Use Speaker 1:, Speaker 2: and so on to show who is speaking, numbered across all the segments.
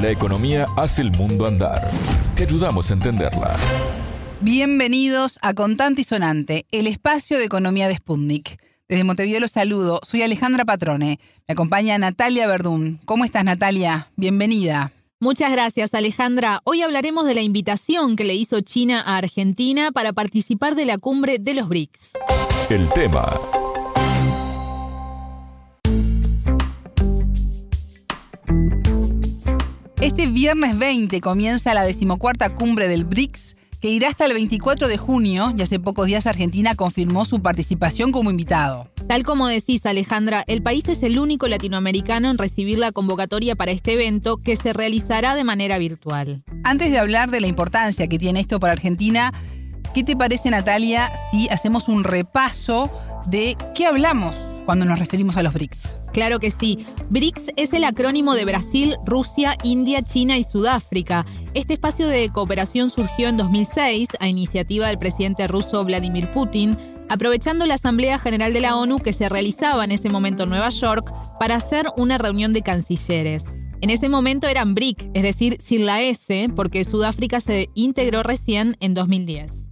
Speaker 1: La economía hace el mundo andar. Te ayudamos a entenderla.
Speaker 2: Bienvenidos a Contante y Sonante, el espacio de economía de Sputnik. Desde Montevideo los saludo, soy Alejandra Patrone. Me acompaña Natalia Verdún. ¿Cómo estás, Natalia? Bienvenida.
Speaker 3: Muchas gracias, Alejandra. Hoy hablaremos de la invitación que le hizo China a Argentina para participar de la cumbre de los BRICS.
Speaker 1: El tema
Speaker 2: Este viernes 20 comienza la decimocuarta cumbre del BRICS, que irá hasta el 24 de junio y hace pocos días Argentina confirmó su participación como invitado.
Speaker 3: Tal como decís, Alejandra, el país es el único latinoamericano en recibir la convocatoria para este evento que se realizará de manera virtual.
Speaker 2: Antes de hablar de la importancia que tiene esto para Argentina, ¿qué te parece, Natalia, si hacemos un repaso de qué hablamos cuando nos referimos a los BRICS?
Speaker 3: Claro que sí. BRICS es el acrónimo de Brasil, Rusia, India, China y Sudáfrica. Este espacio de cooperación surgió en 2006 a iniciativa del presidente ruso Vladimir Putin, aprovechando la Asamblea General de la ONU que se realizaba en ese momento en Nueva York para hacer una reunión de cancilleres. En ese momento eran BRIC, es decir, sin la S, porque Sudáfrica se integró recién en 2010.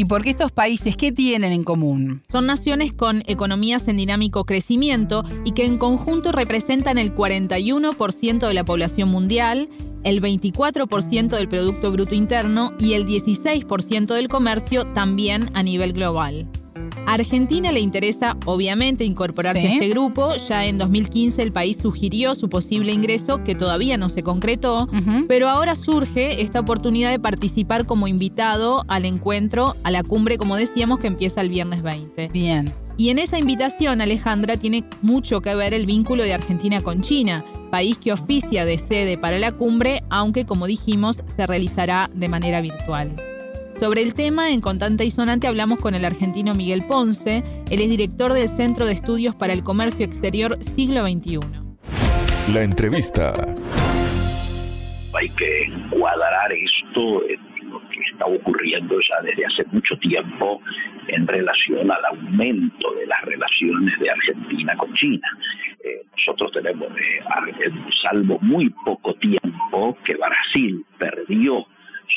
Speaker 2: ¿Y por qué estos países qué tienen en común?
Speaker 3: Son naciones con economías en dinámico crecimiento y que en conjunto representan el 41% de la población mundial, el 24% del Producto Bruto Interno y el 16% del comercio también a nivel global. A Argentina le interesa, obviamente, incorporarse a este grupo. Ya en 2015 el país sugirió su posible ingreso, que todavía no se concretó, pero ahora surge esta oportunidad de participar como invitado al encuentro, a la cumbre, como decíamos, que empieza el viernes 20.
Speaker 2: Bien.
Speaker 3: Y en esa invitación, Alejandra, tiene mucho que ver el vínculo de Argentina con China, país que oficia de sede para la cumbre, aunque como dijimos, se realizará de manera virtual. Sobre el tema, en Contante y Sonante hablamos con el argentino Miguel Ponce. Él es director del Centro de Estudios para el Comercio Exterior Siglo XXI.
Speaker 1: La entrevista.
Speaker 4: Hay que encuadrar esto en lo que está ocurriendo ya desde hace mucho tiempo en relación al aumento de las relaciones de Argentina con China. Eh, nosotros tenemos, eh, salvo muy poco tiempo, que Brasil perdió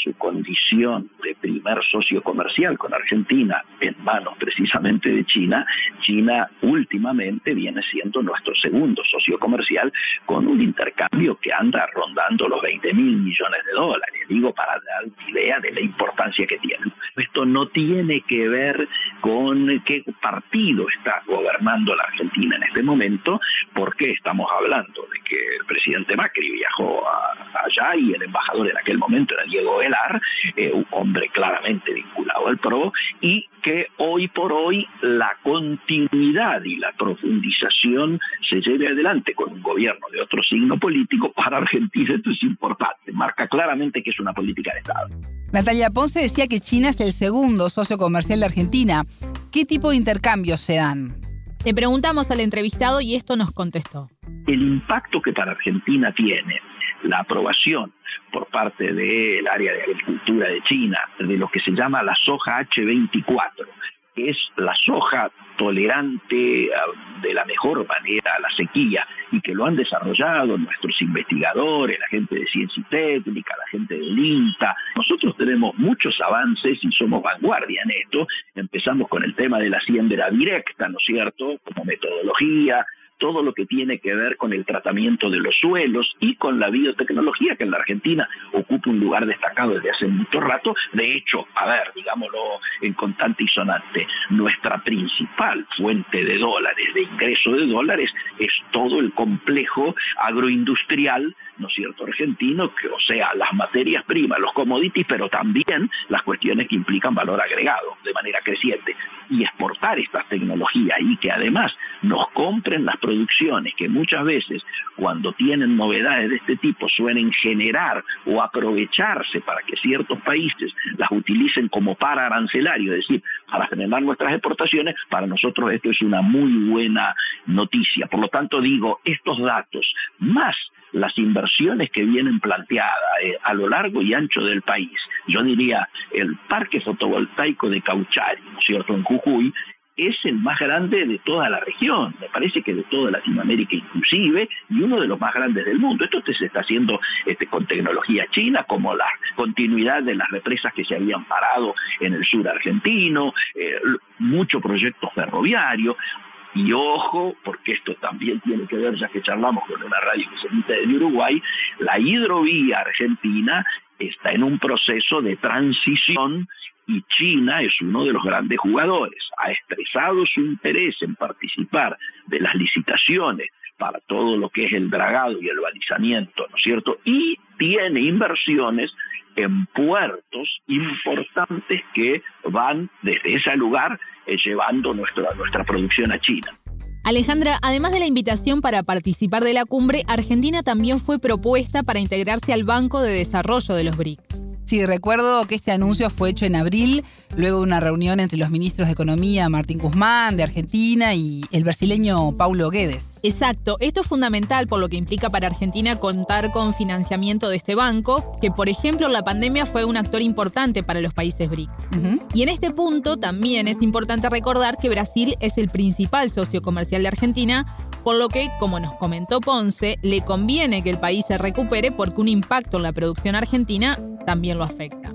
Speaker 4: su condición de primer socio comercial con Argentina en manos precisamente de China, China últimamente viene siendo nuestro segundo socio comercial con un intercambio que anda rondando los 20 mil millones de dólares, digo para dar idea de la importancia que tiene. Esto no tiene que ver con qué partido está gobernando la Argentina en este momento, porque estamos hablando de que el presidente Macri viajó allá y el embajador en aquel momento era Diego eh, un hombre claramente vinculado al PRO, y que hoy por hoy la continuidad y la profundización se lleve adelante con un gobierno de otro signo político, para Argentina esto es importante, marca claramente que es una política de Estado.
Speaker 2: Natalia Ponce decía que China es el segundo socio comercial de Argentina. ¿Qué tipo de intercambios se dan?
Speaker 3: Le preguntamos al entrevistado y esto nos contestó.
Speaker 4: El impacto que para Argentina tiene la aprobación por parte del área de agricultura de China de lo que se llama la soja H24, que es la soja tolerante de la mejor manera a la sequía y que lo han desarrollado nuestros investigadores, la gente de ciencia y técnica, la gente del INTA. Nosotros tenemos muchos avances y somos vanguardia en esto. Empezamos con el tema de la siembra directa, ¿no es cierto?, como metodología, todo lo que tiene que ver con el tratamiento de los suelos y con la biotecnología que en la Argentina ocupa un lugar destacado desde hace mucho rato. De hecho, a ver, digámoslo en contante y sonante, nuestra principal fuente de dólares, de ingreso de dólares, es todo el complejo agroindustrial ¿no es cierto?, argentino, que, o sea, las materias primas, los commodities, pero también las cuestiones que implican valor agregado de manera creciente. Y exportar estas tecnologías y que además nos compren las producciones que muchas veces cuando tienen novedades de este tipo suelen generar o aprovecharse para que ciertos países las utilicen como para arancelario, es decir, para generar nuestras exportaciones, para nosotros esto es una muy buena noticia. Por lo tanto, digo, estos datos, más las inversiones que vienen planteadas eh, a lo largo y ancho del país, yo diría el parque fotovoltaico de Cauchari, ¿no es cierto?, en Jujuy, es el más grande de toda la región, me parece que de toda Latinoamérica inclusive, y uno de los más grandes del mundo. Esto se está haciendo este, con tecnología china, como la continuidad de las represas que se habían parado en el sur argentino, eh, mucho proyecto ferroviario. Y ojo, porque esto también tiene que ver, ya que charlamos con una radio que se emite en Uruguay, la hidrovía argentina está en un proceso de transición y China es uno de los grandes jugadores. Ha expresado su interés en participar de las licitaciones para todo lo que es el dragado y el balizamiento, ¿no es cierto? Y tiene inversiones en puertos importantes que van desde ese lugar eh, llevando nuestra, nuestra producción a China.
Speaker 3: Alejandra, además de la invitación para participar de la cumbre, Argentina también fue propuesta para integrarse al Banco de Desarrollo de los BRICS.
Speaker 2: Sí, recuerdo que este anuncio fue hecho en abril, luego de una reunión entre los ministros de Economía Martín Guzmán de Argentina y el brasileño Paulo Guedes.
Speaker 3: Exacto, esto es fundamental por lo que implica para Argentina contar con financiamiento de este banco, que por ejemplo la pandemia fue un actor importante para los países BRICS. Y en este punto también es importante recordar que Brasil es el principal socio comercial de Argentina, por lo que, como nos comentó Ponce, le conviene que el país se recupere porque un impacto en la producción argentina también lo afecta.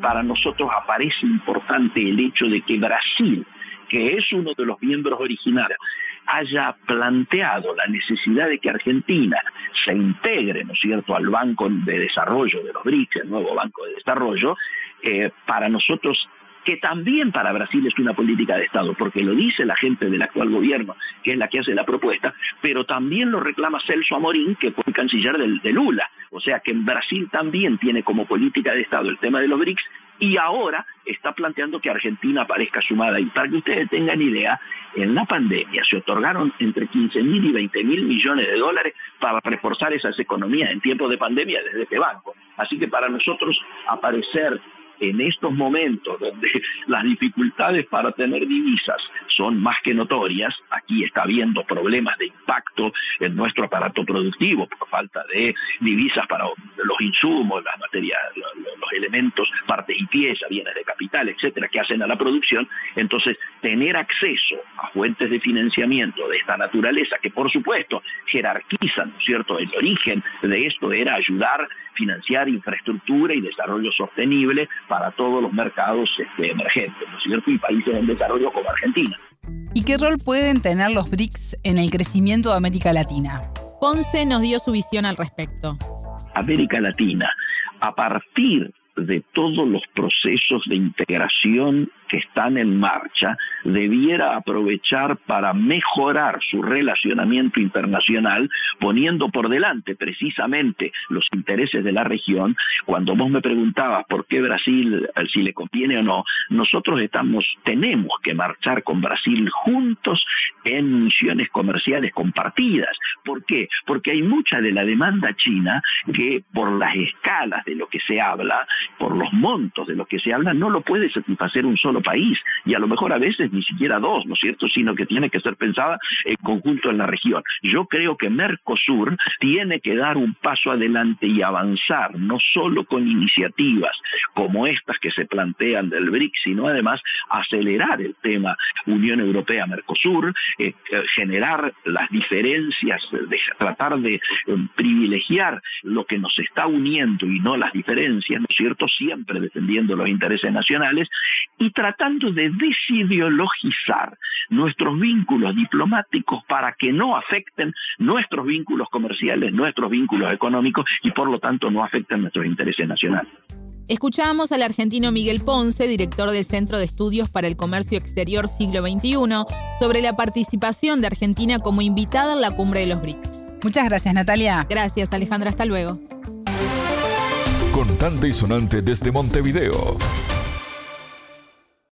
Speaker 4: Para nosotros aparece importante el hecho de que Brasil, que es uno de los miembros originarios, haya planteado la necesidad de que Argentina se integre, ¿no es cierto?, al Banco de Desarrollo de los BRICS, el nuevo Banco de Desarrollo, eh, para nosotros que también para Brasil es una política de Estado, porque lo dice la gente del actual gobierno, que es la que hace la propuesta, pero también lo reclama Celso Amorín, que fue el canciller de Lula. O sea que en Brasil también tiene como política de Estado el tema de los BRICS y ahora está planteando que Argentina aparezca sumada. Y para que ustedes tengan idea, en la pandemia se otorgaron entre 15 mil y 20 mil millones de dólares para reforzar esas economías en tiempos de pandemia desde este banco. Así que para nosotros aparecer en estos momentos donde las dificultades para tener divisas son más que notorias, aquí está habiendo problemas de impacto en nuestro aparato productivo por falta de divisas para los insumos, las materias, los elementos, partes y piezas, bienes de capital, etcétera, que hacen a la producción. Entonces, tener acceso a fuentes de financiamiento de esta naturaleza, que por supuesto jerarquizan, ¿no es cierto? El origen de esto era ayudar financiar infraestructura y desarrollo sostenible para todos los mercados este, emergentes, ¿no es cierto? Y países en desarrollo como Argentina.
Speaker 2: ¿Y qué rol pueden tener los BRICS en el crecimiento de América Latina?
Speaker 3: Ponce nos dio su visión al respecto.
Speaker 4: América Latina, a partir de todos los procesos de integración que están en marcha debiera aprovechar para mejorar su relacionamiento internacional, poniendo por delante precisamente los intereses de la región. Cuando vos me preguntabas por qué Brasil, eh, si le conviene o no, nosotros estamos, tenemos que marchar con Brasil juntos en misiones comerciales compartidas. ¿Por qué? Porque hay mucha de la demanda china que por las escalas de lo que se habla, por los montos de lo que se habla, no lo puede satisfacer un solo país y a lo mejor a veces ni siquiera dos, ¿no es cierto?, sino que tiene que ser pensada en conjunto en la región. Yo creo que Mercosur tiene que dar un paso adelante y avanzar, no solo con iniciativas como estas que se plantean del BRICS, sino además acelerar el tema Unión Europea-Mercosur, eh, eh, generar las diferencias, tratar de eh, privilegiar lo que nos está uniendo y no las diferencias, ¿no es cierto?, siempre defendiendo los intereses nacionales y tratando de desideologizar nuestros vínculos diplomáticos para que no afecten nuestros vínculos comerciales, nuestros vínculos económicos y por lo tanto no afecten nuestros intereses nacionales.
Speaker 3: Escuchamos al argentino Miguel Ponce, director del Centro de Estudios para el Comercio Exterior Siglo XXI, sobre la participación de Argentina como invitada en la cumbre de los BRICS.
Speaker 2: Muchas gracias, Natalia.
Speaker 3: Gracias, Alejandra. Hasta luego.
Speaker 1: Contante y sonante desde Montevideo.